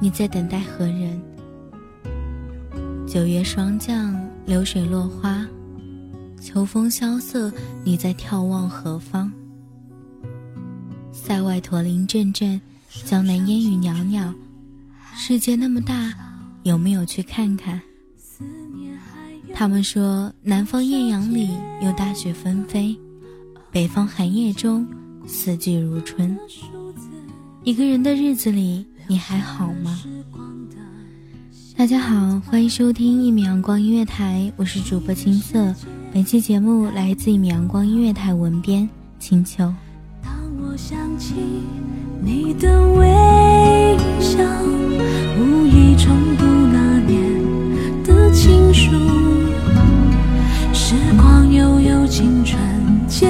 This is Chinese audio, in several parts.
你在等待何人？九月霜降，流水落花。秋风萧瑟，你在眺望何方？塞外驼铃阵阵，江南烟雨袅袅。世界那么大，有没有去看看？他们说，南方艳阳里有大雪纷飞，北方寒夜中四季如春。一个人的日子里，你还好吗？大家好，欢迎收听一米阳光音乐台，我是主播青色。本期节目来自一米阳光音乐台文编青秋。当我想起你的微笑，无意重读那年的情书。时光悠悠，青春渐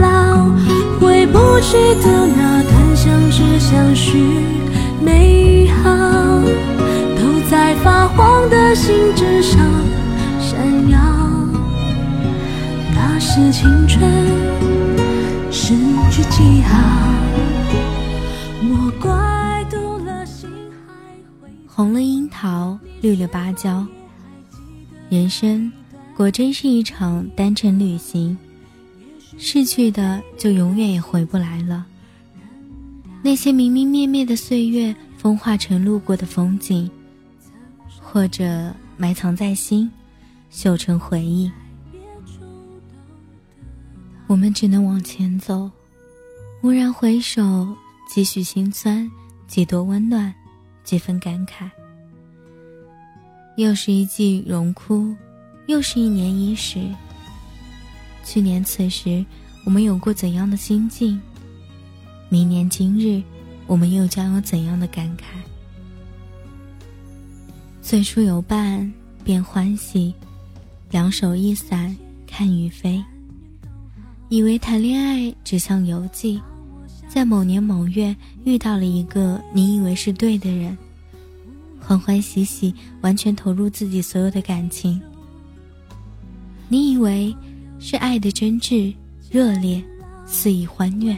老，回不去的那段相知相许美好，都在发黄的信纸上闪耀。那是青春。失去记号，莫怪读了心还会红了樱桃，绿了芭蕉。人生果真是一场单程旅行，逝去的就永远也回不来了。那些明明灭灭的岁月，风化成路过的风景，或者埋藏在心，绣成回忆。我们只能往前走，蓦然回首，几许心酸，几多温暖，几分感慨。又是一季荣枯，又是一年伊始。去年此时，我们有过怎样的心境？明年今日，我们又将有怎样的感慨？最初有伴，便欢喜；两手一伞，看雨飞。以为谈恋爱只像游记，在某年某月遇到了一个你以为是对的人，欢欢喜喜，完全投入自己所有的感情。你以为是爱的真挚、热烈、肆意欢悦，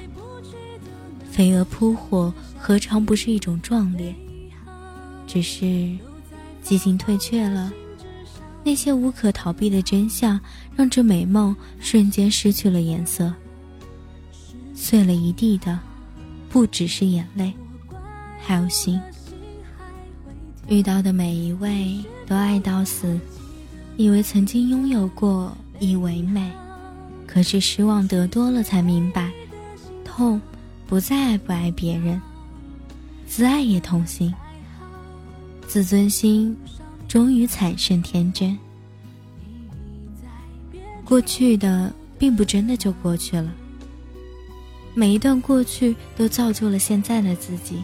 飞蛾扑火，何尝不是一种壮烈？只是激情退却了。那些无可逃避的真相，让这美梦瞬间失去了颜色。碎了一地的，不只是眼泪，还有心。遇到的每一位都爱到死，以为曾经拥有过以为美，可是失望得多了才明白，痛不再爱不爱别人，自爱也痛心。自尊心。终于惨胜天真。过去的并不真的就过去了，每一段过去都造就了现在的自己。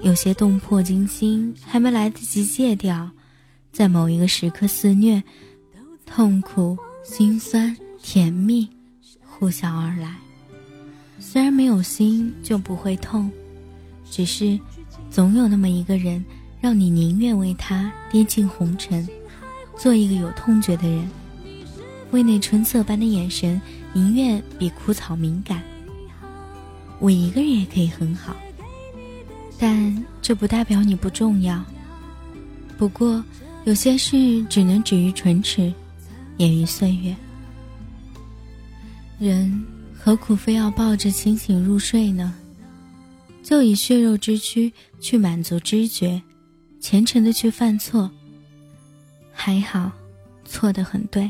有些动魄惊心还没来得及戒掉，在某一个时刻肆虐，痛苦、心酸、甜蜜，呼啸而来。虽然没有心就不会痛，只是总有那么一个人，让你宁愿为他跌进红尘，做一个有痛觉的人，为那春色般的眼神，宁愿比枯草敏感。我一个人也可以很好，但这不代表你不重要。不过有些事只能止于唇齿，掩于岁月。人何苦非要抱着清醒入睡呢？就以血肉之躯去满足知觉，虔诚的去犯错。还好，错的很对。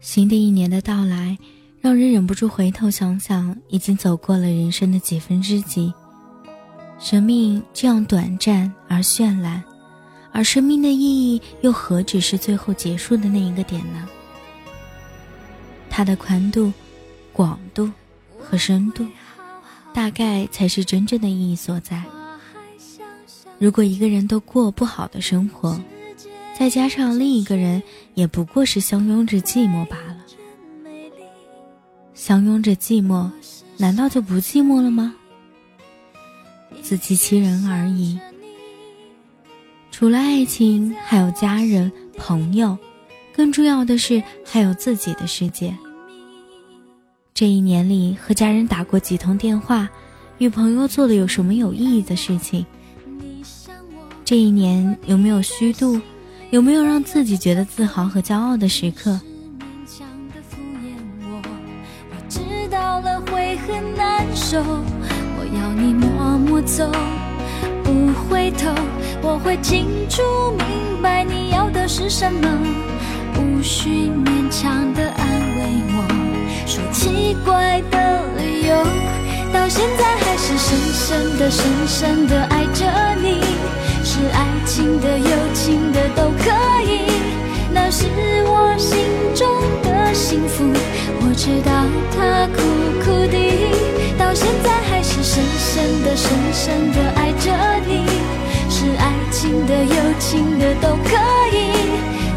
新的一年的到来，让人忍不住回头想想，已经走过了人生的几分之几。生命这样短暂而绚烂，而生命的意义又何止是最后结束的那一个点呢？它的宽度、广度和深度，大概才是真正的意义所在。如果一个人都过不好的生活，再加上另一个人也不过是相拥着寂寞罢了。相拥着寂寞，难道就不寂寞了吗？自欺欺人而已。除了爱情，还有家人、朋友。更重要的是，还有自己的世界。这一年里，和家人打过几通电话，与朋友做了有什么有意义的事情？这一年有没有虚度？有没有让自己觉得自豪和骄傲的时刻？我知道了会很难受，我要你默默走，不回头。我会清楚明白你要的是什么。无需勉强的安慰我，说奇怪的理由，到现在还是深深的、深深的爱着你，是爱情的、友情的都可以，那是我心中的幸福。我知道它苦苦的，到现在还是深深的、深深的爱着你，是爱情的、友情的都可以。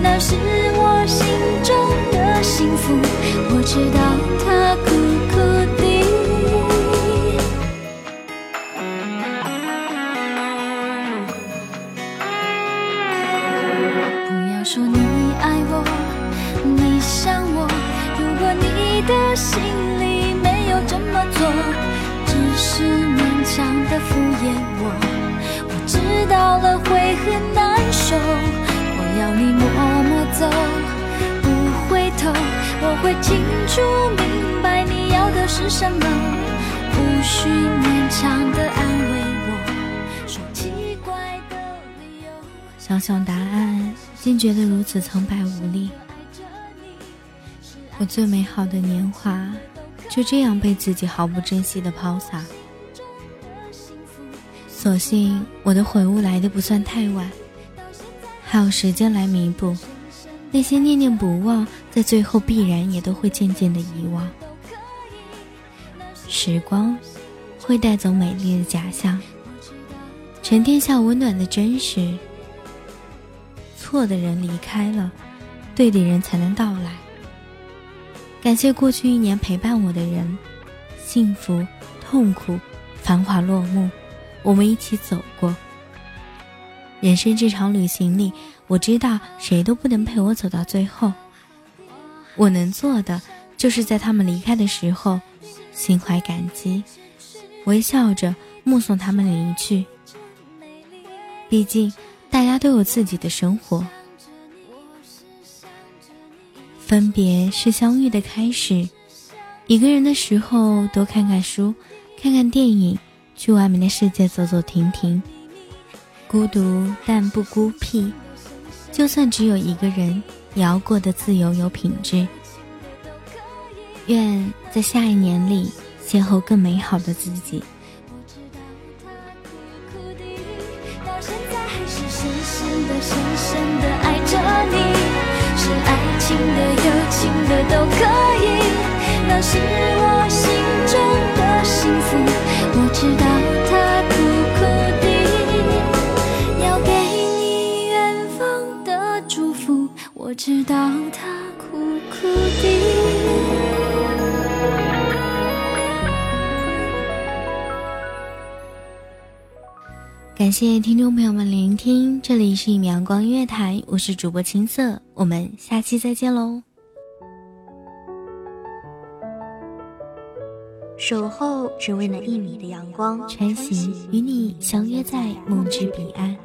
那是我心中的幸福，我知道它会清楚明白你要的是什么，无需勉强的安慰我，说奇怪的理由。想想答案，竟觉得如此苍白无力。我最美好的年华，就这样被自己毫不珍惜的抛洒。所幸我的悔悟来的不算太晚。还有时间来弥补，那些念念不忘，在最后必然也都会渐渐的遗忘。时光会带走美丽的假象，沉淀下温暖的真实。错的人离开了，对的人才能到来。感谢过去一年陪伴我的人，幸福、痛苦、繁华落幕，我们一起走过。人生这场旅行里，我知道谁都不能陪我走到最后。我能做的，就是在他们离开的时候，心怀感激，微笑着目送他们离去。毕竟，大家都有自己的生活。分别是相遇的开始。一个人的时候，多看看书，看看电影，去外面的世界走走停停。孤独但不孤僻，就算只有一个人，也要过得自由有品质。愿在下一年里邂逅更美好的自己。是我心中的幸福。我知道。直到他苦苦地。感谢听众朋友们聆听这里是一米阳光音乐台我是主播青色我们下期再见喽。守候只为那一米的阳光穿行与你相约在梦之彼岸。